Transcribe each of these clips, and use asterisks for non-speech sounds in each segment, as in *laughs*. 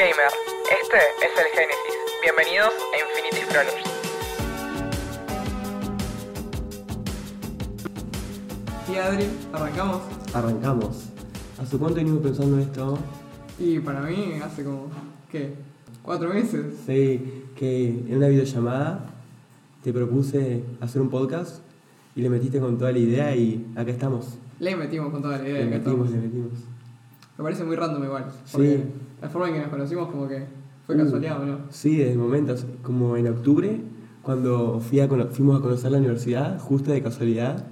Disclaimer. Este es el Génesis. Bienvenidos a Infinity Scrollers. Sí, Adri, arrancamos. Arrancamos. ¿Hace cuánto venimos pensando en esto? Y para mí hace como, ¿qué? ¿Cuatro meses? Sí, que en una videollamada te propuse hacer un podcast y le metiste con toda la idea y acá estamos. Le metimos con toda la idea. Le acá metimos, estamos. le metimos. Me parece muy random igual. Sí. La forma en que nos conocimos como que fue Uh, casualidad, ¿o no? Sí, desde el momento, como en octubre, cuando fui a fuimos a conocer la universidad, justo de casualidad,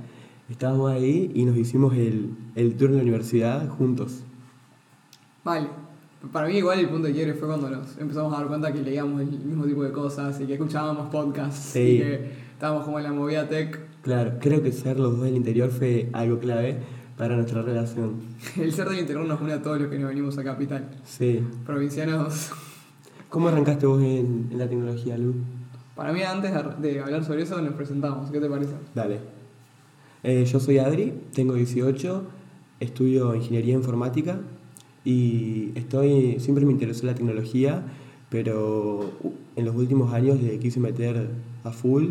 estábamos ahí y nos hicimos el, el tour en la universidad juntos. Vale. Para mí igual el punto de quiebre fue cuando nos empezamos a dar cuenta que leíamos el mismo tipo de cosas y que escuchábamos podcasts Sí. y que estábamos como en la movida tech. Claro, creo que ser los dos del interior fue algo clave para nuestra relación. *laughs* El ser del interior nos une a todos los que nos venimos a Capital. Sí. Provincianos. ¿Cómo arrancaste vos en, en la tecnología, Lu? Para mí antes de- de hablar sobre eso nos presentamos. ¿Qué te parece? Dale. Eh, yo soy Adri, tengo 18, estudio ingeniería informática y estoy, siempre me interesó la tecnología, pero en los últimos años le quise meter a full,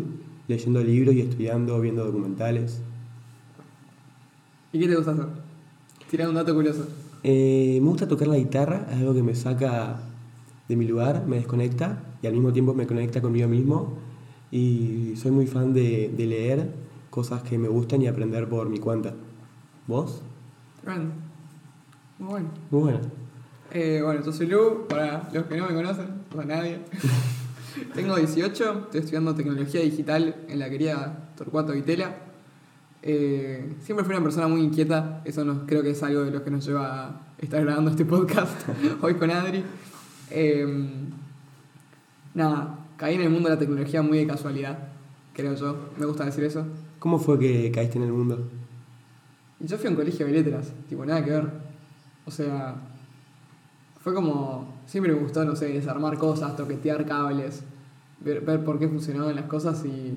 leyendo libros y estudiando, viendo documentales. ¿Y qué te gusta hacer? Tirar un dato curioso. Eh, me gusta tocar la guitarra, es algo que me saca de mi lugar, me desconecta y al mismo tiempo me conecta conmigo mismo. Y soy muy fan de, de leer cosas que me gustan y aprender por mi cuenta. ¿Vos? Tremendo. Muy bueno. Muy buena. Eh, bueno, yo soy Lu, para los que no me conocen, o nadie. *laughs* Tengo 18, estoy estudiando tecnología digital en la querida Torcuato Vitela. Eh, siempre fui una persona muy inquieta, eso nos, creo que es algo de lo que nos lleva a estar grabando este podcast *laughs* hoy con Adri. Eh, nada, caí en el mundo de la tecnología muy de casualidad, creo yo, me gusta decir eso. ¿Cómo fue que caíste en el mundo? Yo fui a un colegio de letras, tipo, nada que ver. O sea, fue como. Siempre me gustó, no sé, desarmar cosas, toquetear cables, ver, ver por qué funcionaban las cosas y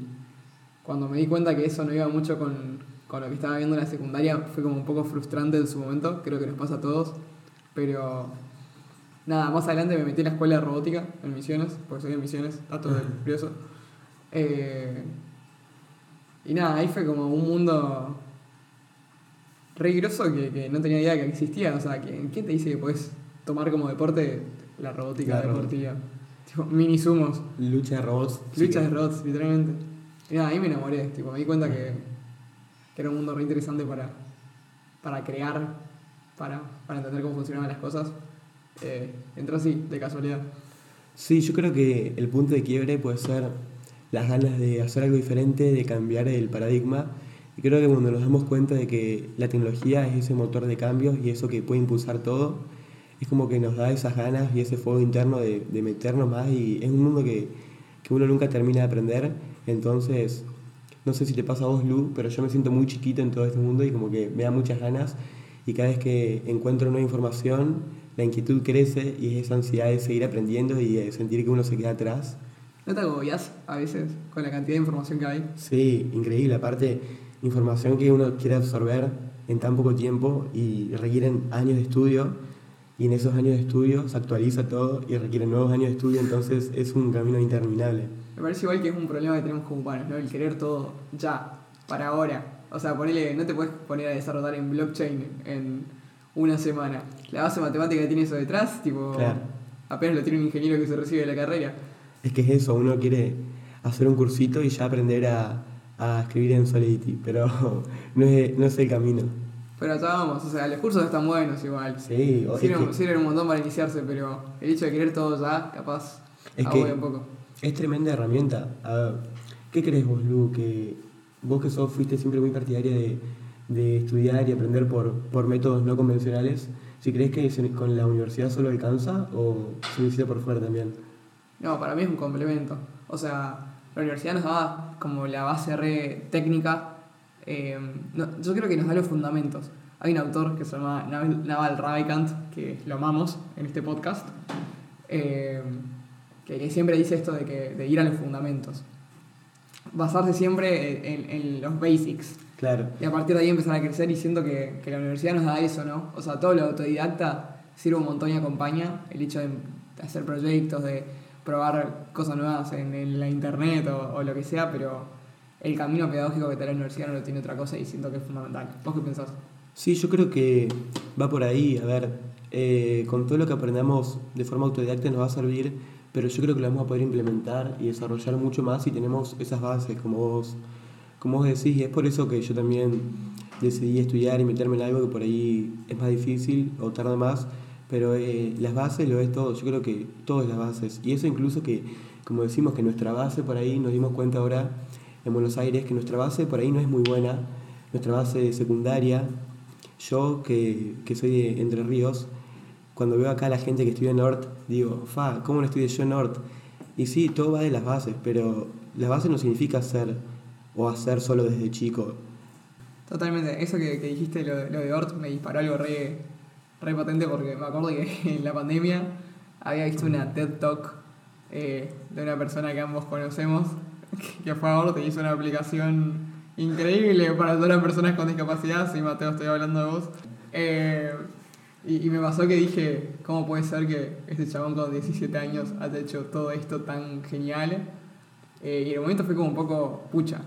cuando me di cuenta que eso no iba mucho con, con lo que estaba viendo en la secundaria, fue como un poco frustrante en su momento, creo que nos pasa a todos. Pero nada, más adelante me metí en la escuela de robótica en Misiones, porque soy de Misiones, dato del curioso. Eh, y nada, ahí fue como un mundo re groso que, que no tenía idea que existía. O sea, ¿quién, quién te dice que puedes tomar como deporte la robótica La robot- deportiva? Tipo, mini sumos, Lucha de robots. sí que- de robots, literalmente. Y nada, ahí me enamoré. Tipo, me di cuenta que, que era un mundo re interesante para, para crear, para, para entender cómo funcionaban las cosas. Eh, entró así, de casualidad. Sí, yo creo que el punto de quiebre puede ser las ganas de hacer algo diferente, de cambiar el paradigma. Y creo que cuando nos damos cuenta de que la tecnología es ese motor de cambios y eso que puede impulsar todo, es como que nos da esas ganas y ese fuego interno de, de meternos más y es un mundo que, que uno nunca termina de aprender. Entonces, no sé si te pasa a vos, Lu, pero yo me siento muy chiquito en todo este mundo y como que me da muchas ganas y cada vez que encuentro nueva información, la inquietud crece y es esa ansiedad de seguir aprendiendo y de sentir que uno se queda atrás. ¿No te agobias a veces con la cantidad de información que hay? Sí, increíble. Aparte, información que uno quiere absorber en tan poco tiempo y requieren años de estudio y en esos años de estudio se actualiza todo y requieren nuevos años de estudio, entonces es un camino interminable. Me parece igual que es un problema que tenemos como humanos, ¿no? El querer todo ya, para ahora. O sea, ponele, no te puedes poner a desarrollar en blockchain en una semana. La base matemática que tiene eso detrás, tipo, Claro. apenas lo tiene un ingeniero que se recibe de la carrera. Es que es eso, uno quiere hacer un cursito y ya aprender a, a escribir en Solidity, pero *laughs* no es, no es el camino. Pero allá vamos, o sea, los cursos están buenos igual. Sí, Sirven, que- sirven un montón para iniciarse, pero el hecho de querer todo ya, capaz, Es que- un poco. Es tremenda herramienta. A ver, ¿qué crees vos, Lu? Que vos que sos, fuiste siempre muy partidaria de, de estudiar y aprender por, por métodos no convencionales, si crees que con la universidad solo alcanza o se necesita por fuera también. No, para mí es un complemento. O sea, la universidad nos da como la base re técnica. Eh, no, yo creo que nos da los fundamentos. Hay un autor que se llama Naval, Ravikant, que lo amamos en este podcast, eh, que, que siempre dice esto de, que, de ir a los fundamentos. Basarse siempre en, en los basics. Claro. Y a partir de ahí empezar a crecer y siento que, que la universidad nos da eso, ¿no? O sea, todo lo autodidacta sirve un montón y acompaña el hecho de de hacer proyectos, de probar cosas nuevas en, en la internet o, o lo que sea, pero el camino pedagógico que te la universidad no lo tiene otra cosa y siento que es fundamental. ¿Vos qué pensás? Sí, yo creo que va por ahí. A ver, eh, con todo lo que aprendamos de forma autodidacta nos va a servir, pero yo creo que lo vamos a poder implementar y desarrollar mucho más si tenemos esas bases, como vos, como vos decís. Y es por eso que yo también decidí estudiar y meterme en algo que por ahí es más difícil o tarda más, pero eh, las bases lo es todo. Yo creo que todo es las bases. Y eso incluso que, como decimos, que nuestra base por ahí, nos dimos cuenta ahora en Buenos Aires, que nuestra base por ahí no es muy buena. Nuestra base secundaria, yo que, que soy de Entre Ríos, cuando veo acá a la gente que estudia en digo, fa, ¿cómo no estudié yo en Nord? Y sí, todo va de las bases, pero las bases no significa hacer o hacer solo desde chico. Totalmente, eso que, que dijiste, lo, lo de Ort, me disparó algo re, re porque me acuerdo que *laughs* en la pandemia había visto una TED Talk eh, de una persona que ambos conocemos, *laughs* que fue a Ort y hizo una aplicación increíble para todas las personas con discapacidad. Sí, Mateo, estoy hablando de vos. Eh, y, y me pasó que dije, ¿cómo puede ser que este chabón con 17 años haya hecho todo esto tan genial? Eh, y en el momento fue como un poco, pucha,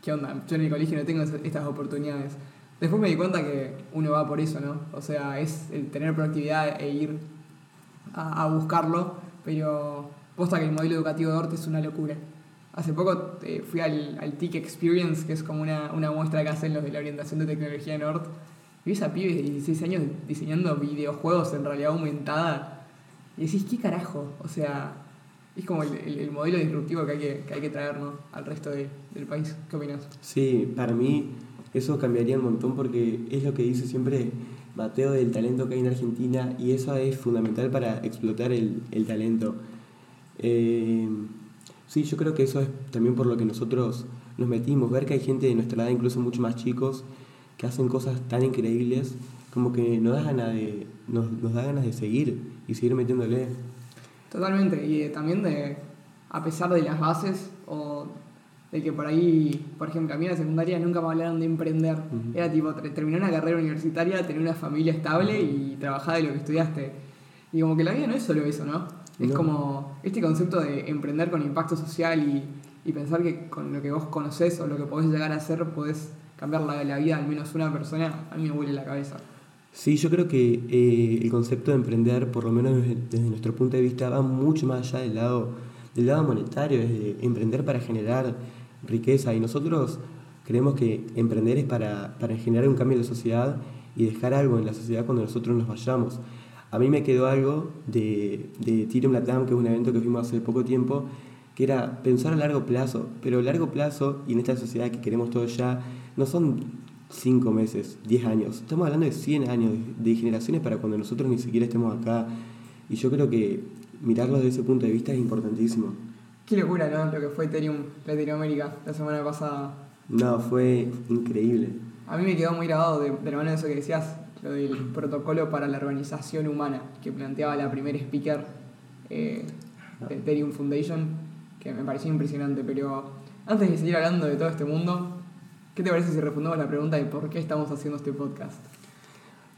¿qué onda? Yo en el colegio no tengo estas oportunidades. Después me di cuenta que uno va por eso, ¿no? O sea, es el tener proactividad e ir a, a buscarlo, pero posta que el modelo educativo de Orte es una locura. Hace poco eh, fui al, al TIC Experience, que es como una, una muestra que hacen los de la orientación de tecnología en Ort, y ves a pibes de 16 años diseñando videojuegos en realidad aumentada, y decís, ¿qué carajo? O sea, es como el, el- el modelo disruptivo que hay que, que hay que traer ¿no? al resto de- del país. ¿Qué opinas? Sí, para mí eso cambiaría un montón porque es lo que dice siempre Mateo del talento que hay en Argentina y eso es fundamental para explotar el, el talento. Eh, sí, yo creo que eso es también por lo que nosotros nos metimos, ver que hay gente de nuestra edad, incluso mucho más chicos, que hacen cosas tan increíbles como que nos da ganas de, nos, nos da ganas de seguir y seguir metiéndole. Totalmente, y eh, también de, a pesar de las bases, o de que por ahí, por ejemplo, a mí en la secundaria nunca me hablaron de emprender. Era tipo, ter- terminar una carrera universitaria, tener una familia estable y trabajar de lo que estudiaste. Y como que la vida no es solo eso, ¿no? Es No. como este concepto de emprender con impacto social y, y pensar que con lo que vos conocés o lo que podés llegar a hacer podés cambiar la, la vida al menos una persona, a mí me huele la cabeza. Sí, yo creo que eh, el concepto de emprender, por lo menos desde, desde nuestro punto de vista, va mucho más allá del lado, del lado monetario, es de emprender para generar riqueza. Y nosotros creemos que emprender es para, para generar un cambio en la sociedad y dejar algo en la sociedad cuando nosotros nos vayamos. A mí me quedó algo de, de Tirum Latam, que es un evento que fuimos hace poco tiempo, que era pensar a largo plazo. Pero a largo plazo, y en esta sociedad que queremos todos ya, no son 5 meses, 10 años. Estamos hablando de 100 años, de generaciones para cuando nosotros ni siquiera estemos acá. Y yo creo que mirarlo desde ese punto de vista es importantísimo. Qué locura, ¿no? Lo que fue Ethereum Latinoamérica la semana pasada. No, fue increíble. A mí me quedó muy grabado de, de la mano de eso que decías, lo del protocolo para la organización humana que planteaba la primera speaker eh, de Ethereum Foundation, que me pareció impresionante. Pero antes de seguir hablando de todo este mundo, ¿qué te parece si respondemos la pregunta de por qué estamos haciendo este podcast?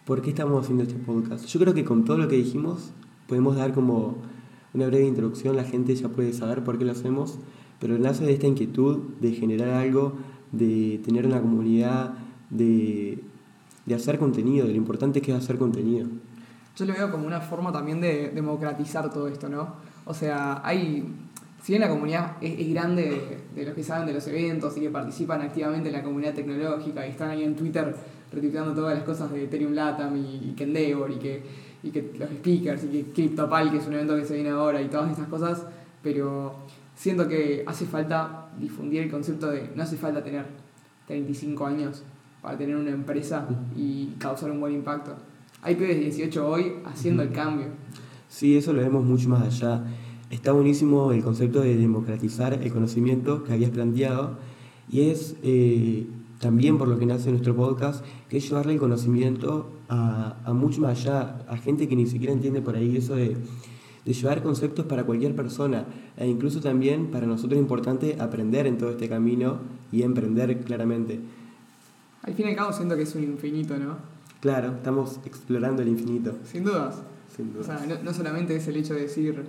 ¿Por qué estamos haciendo este podcast? Yo creo que con todo lo que dijimos podemos dar como una breve introducción, la gente ya puede saber por qué lo hacemos, pero nace de esta inquietud de generar algo, de tener una comunidad, de, de hacer contenido, de lo importante que es hacer contenido. Yo lo veo como una forma también de democratizar todo esto, ¿no? O sea, hay, si bien la comunidad es, es grande de, los que saben de los eventos y que participan activamente en la comunidad tecnológica y están ahí en Twitter retuiteando todas las cosas de Ethereum Latam y, y que y que, y que los speakers y que CryptoPal, que es un evento que se viene ahora y todas estas cosas, pero siento que hace falta difundir el concepto de no hace falta tener 35 años para tener una empresa y causar un buen impacto. Hay pibes de 18 hoy haciendo el cambio. Sí, eso lo vemos mucho más allá. Está buenísimo el concepto de democratizar el conocimiento que habías planteado y es eh, también por lo que nace nuestro podcast, que es llevarle el conocimiento a, a mucho más allá, a gente que ni siquiera entiende por ahí eso de, de llevar conceptos para cualquier persona e incluso también para nosotros es importante aprender en todo este camino y emprender claramente. Al fin y al cabo siento que es un infinito, ¿no? Claro, estamos explorando el infinito. Sin dudas. Sin duda. O sea, no, no solamente es el hecho de decir,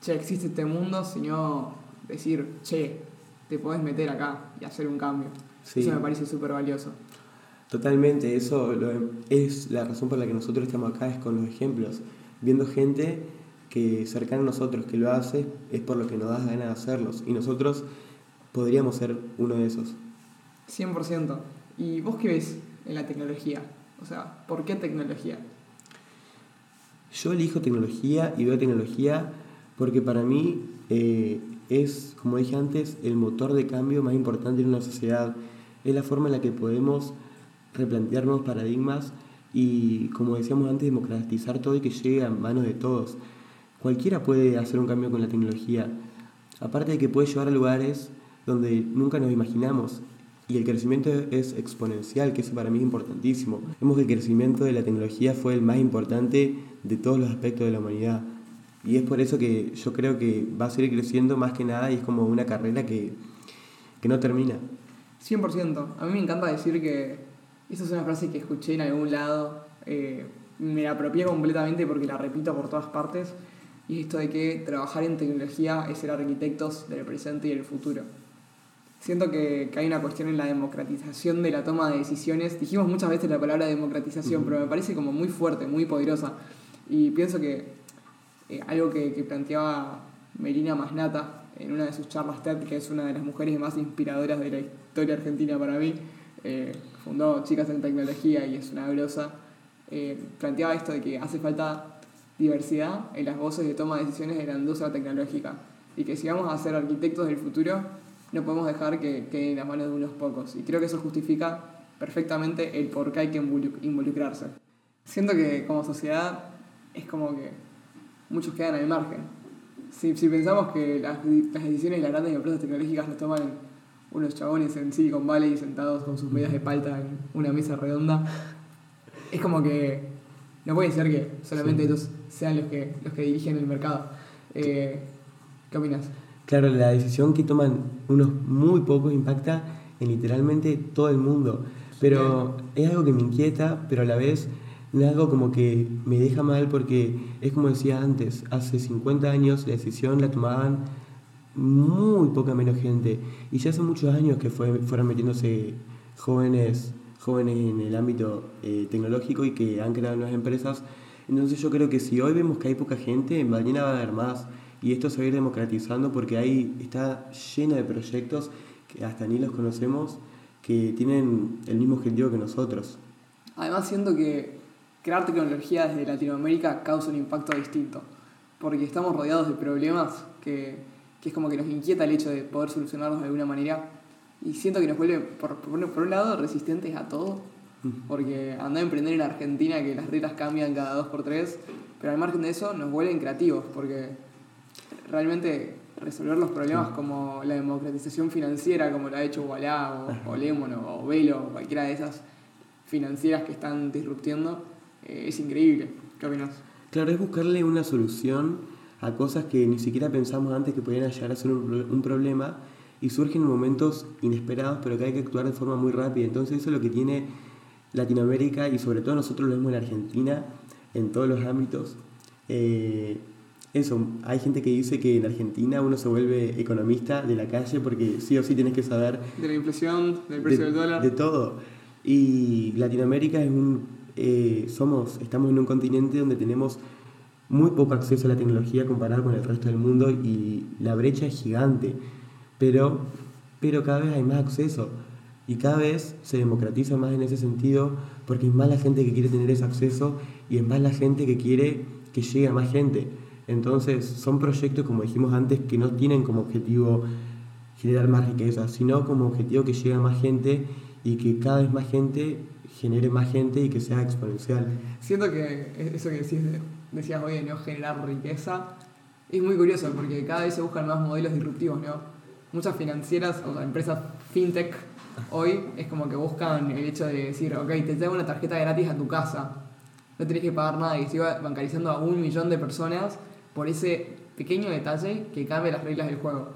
che, existe este mundo, sino decir, che, te podés meter acá y hacer un cambio. Sí. Eso me parece súper valioso. Totalmente, eso lo- es la razón por la que nosotros estamos acá, es con los ejemplos, viendo gente que cercana a nosotros que lo hace, es por lo que nos da ganas de hacerlos, y nosotros podríamos ser uno de esos. 100%. ¿Y vos qué ves en la tecnología? O sea, ¿por qué tecnología? Yo elijo tecnología y veo tecnología porque para mí eh, es, como dije antes, el motor de cambio más importante en una sociedad. Es la forma en la que podemos replantear nuevos paradigmas y, como decíamos antes, democratizar todo y que llegue a manos de todos. Cualquiera puede hacer un cambio con la tecnología. Aparte de que puede llevar a lugares donde nunca nos imaginamos. Y el crecimiento es exponencial, que eso para mí es importantísimo. Vemos que el crecimiento de la tecnología fue el más importante de todos los aspectos de la humanidad. Y es por eso que yo creo que va a seguir creciendo más que nada y es como una carrera que, que no termina. 100%. A mí me encanta decir que esa es una frase que escuché en algún lado, eh, me la apropié completamente porque la repito por todas partes, y es esto de que trabajar en tecnología es ser arquitectos del presente y del futuro. Siento que, que hay una cuestión en la democratización de la toma de decisiones. Dijimos muchas veces la palabra democratización, pero me parece como muy fuerte, muy poderosa. Y pienso que eh, algo que, que planteaba Melina Masnata en una de sus charlas TED, que es una de las mujeres más inspiradoras de la historia argentina para mí, eh, fundó Chicas en Tecnología y es una grosa, eh, planteaba esto de que hace falta diversidad en las voces de toma de decisiones de la industria tecnológica y que si vamos a ser arquitectos del futuro no podemos dejar que quede en las manos de unos pocos y creo que eso justifica perfectamente el por qué hay que involu- involucrarse. Siento que como sociedad es como que muchos quedan al margen. Si, si pensamos que las, las decisiones de las grandes empresas tecnológicas las toman unos chabones en Silicon Valley sentados con sus medidas de palta en una mesa redonda, *laughs* es como que no puede ser que solamente Sí. ellos sean los que, los que dirigen el mercado. Eh, ¿Qué opinas? Claro, la decisión que toman unos muy pocos impacta en literalmente todo el mundo. Pero es algo que me inquieta, pero a la vez es algo como que me deja mal porque es como decía antes, hace 50 años la decisión la tomaban muy poca menos gente. Y ya hace muchos años que fue, fueron metiéndose jóvenes, jóvenes en el ámbito eh, tecnológico y que han creado nuevas empresas. Entonces yo creo que si hoy vemos que hay poca gente, mañana va a haber más. Y esto se va a ir democratizando porque ahí está llena de proyectos que hasta ni los conocemos, que tienen el mismo objetivo que nosotros. Además siento que crear tecnología desde Latinoamérica causa un impacto distinto, porque estamos rodeados de problemas que, que es como que nos inquieta el hecho de poder solucionarlos de alguna manera y siento que nos vuelve, por, por, un- por un lado, resistentes a todo, porque andar a emprender en Argentina que las reglas cambian cada dos por tres, pero al margen de eso nos vuelven creativos, porque realmente resolver los problemas como la democratización financiera, como lo ha hecho Wallah o, o Lemon o Velo o cualquiera de esas financieras que están disruptiendo, eh, es increíble. ¿Qué opinas? Claro, es buscarle una solución a cosas que ni siquiera pensamos antes que podían llegar a ser un problema y surgen en momentos inesperados, pero que hay que actuar de forma muy rápida. Entonces eso es lo que tiene Latinoamérica y sobre todo nosotros lo vemos en Argentina, en todos los ámbitos. Eh, eso, hay gente que dice que en Argentina uno se vuelve economista de la calle porque sí o sí tienes que saber De la inflación, del precio de, del dólar. de todo. Y Latinoamérica es un, eh, somos, estamos en un continente donde tenemos muy poco acceso a la tecnología comparado con el resto del mundo y la brecha es gigante, pero, pero cada vez hay más acceso y cada vez se democratiza más en ese sentido porque es más la gente que quiere tener ese acceso y es más la gente que quiere que llegue a más gente. Entonces son proyectos, como dijimos antes, que no tienen como objetivo generar más riqueza, sino como objetivo que llegue a más gente y que cada vez más gente genere más gente y que sea exponencial. Siento que eso que decías hoy de no generar riqueza es muy curioso porque cada vez se buscan más modelos disruptivos, ¿no? Muchas financieras, o sea, empresas fintech, hoy es como que buscan el hecho de decir, ok, te traigo una tarjeta gratis a tu casa, no tenés que pagar nada y estoy bancarizando a un millón de personas por ese pequeño detalle que cambia las reglas del juego.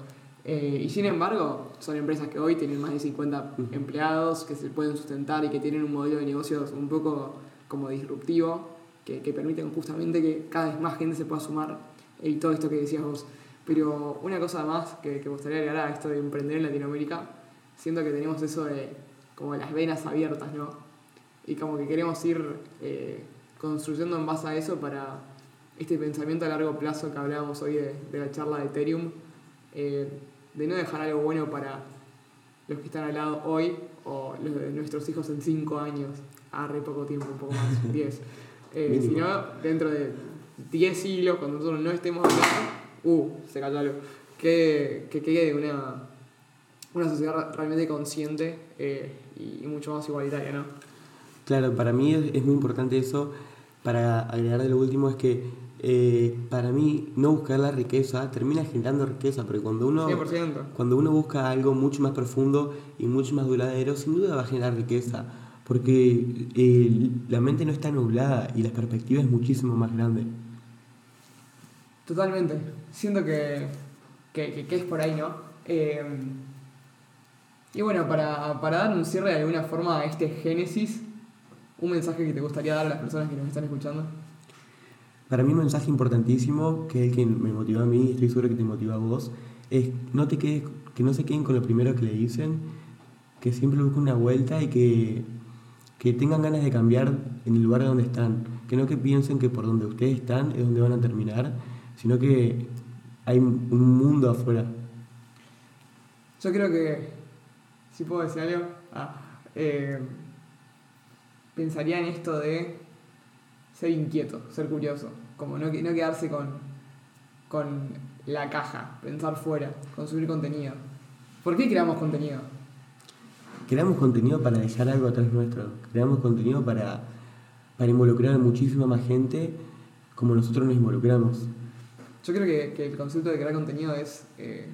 Eh, y sin embargo, son empresas que hoy tienen más de 50 empleados, que se pueden sustentar y que tienen un modelo de negocios un poco como disruptivo. que, que permiten justamente que cada vez más gente se pueda sumar y todo esto que decías vos. Pero una cosa más que, que me gustaría agregar a esto de emprender en Latinoamérica, siento que tenemos eso de como las venas abiertas, ¿no? Y como que queremos ir eh, construyendo en base a eso para este pensamiento a largo plazo que hablábamos hoy de, de la charla de Ethereum, eh, de no dejar algo bueno para los que están al lado hoy o los de nuestros hijos en 5 años, a re poco tiempo, un poco más, *laughs* 10. Eh, sino dentro de 10 siglos, cuando nosotros no estemos hablando, uh, se cayó algo, que, que quede una, una sociedad realmente consciente eh, y, y mucho más igualitaria, ¿no? Claro, para mí es, es muy importante eso. Para agregar de lo último es que eh, para mí no buscar la riqueza termina generando riqueza, porque cuando uno, 100%. cuando uno busca algo mucho más profundo y mucho más duradero, sin duda va a generar riqueza, porque eh, la mente no está nublada y la perspectiva es muchísimo más grande. Totalmente. Siento que, que, que- que es por ahí, ¿no? Eh, y bueno, para, para dar un cierre de alguna forma a este génesis, un mensaje que te gustaría dar a las personas que nos están escuchando. Para mí un mensaje importantísimo, que es el que me motivó a mí y estoy seguro que te motiva a vos, es no te quedes, que no se queden con lo primero que le dicen, que siempre busquen una vuelta y que, que tengan ganas de cambiar en el lugar donde están. Que no que piensen que por donde ustedes están es donde van a terminar, sino que hay un mundo afuera. Yo creo que, si puedo decir algo, ah, eh, pensaría en esto de ser inquieto, ser curioso, como no, no quedarse con, con la caja, pensar fuera, consumir contenido. ¿Por qué creamos contenido? Creamos contenido para dejar algo atrás nuestro, creamos contenido para, para involucrar a muchísima más gente como nosotros nos involucramos. Yo creo que, que el concepto de crear contenido es, eh,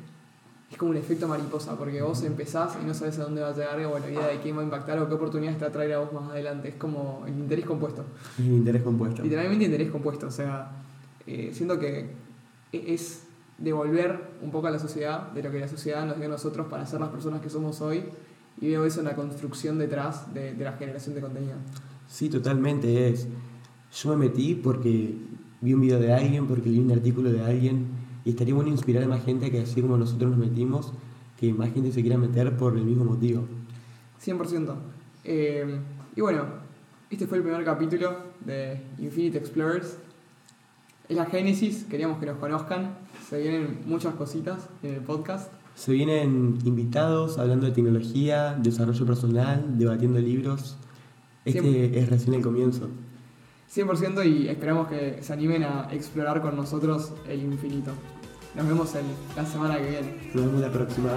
es como un efecto mariposa, porque vos empezás y no sabes a dónde va a llegar o la vida de quién va a impactar o qué oportunidades te va a traer a vos más adelante. Es como el interés compuesto. Es el interés compuesto. Literalmente interés compuesto. O sea, eh, siento que e- es devolver un poco a la sociedad de lo que la sociedad nos dio a nosotros para ser las personas que somos hoy. Y veo eso en la construcción detrás de, de la generación de contenido. Sí, totalmente es. Yo me metí porque vi un video de alguien, porque leí un artículo de alguien y estaría bueno inspirar a más gente a que así como nosotros nos metimos, que más gente se quiera meter por el mismo motivo. 100%. Eh, y bueno, este fue el primer capítulo de Infinite Explorers. Es la génesis, queríamos que nos conozcan. Se vienen muchas cositas en el podcast. Se vienen invitados hablando de tecnología, desarrollo personal, debatiendo libros. Este es recién el comienzo. 100% y esperamos que se animen a explorar con nosotros el infinito. Nos vemos el- la semana que viene. Nos vemos la próxima.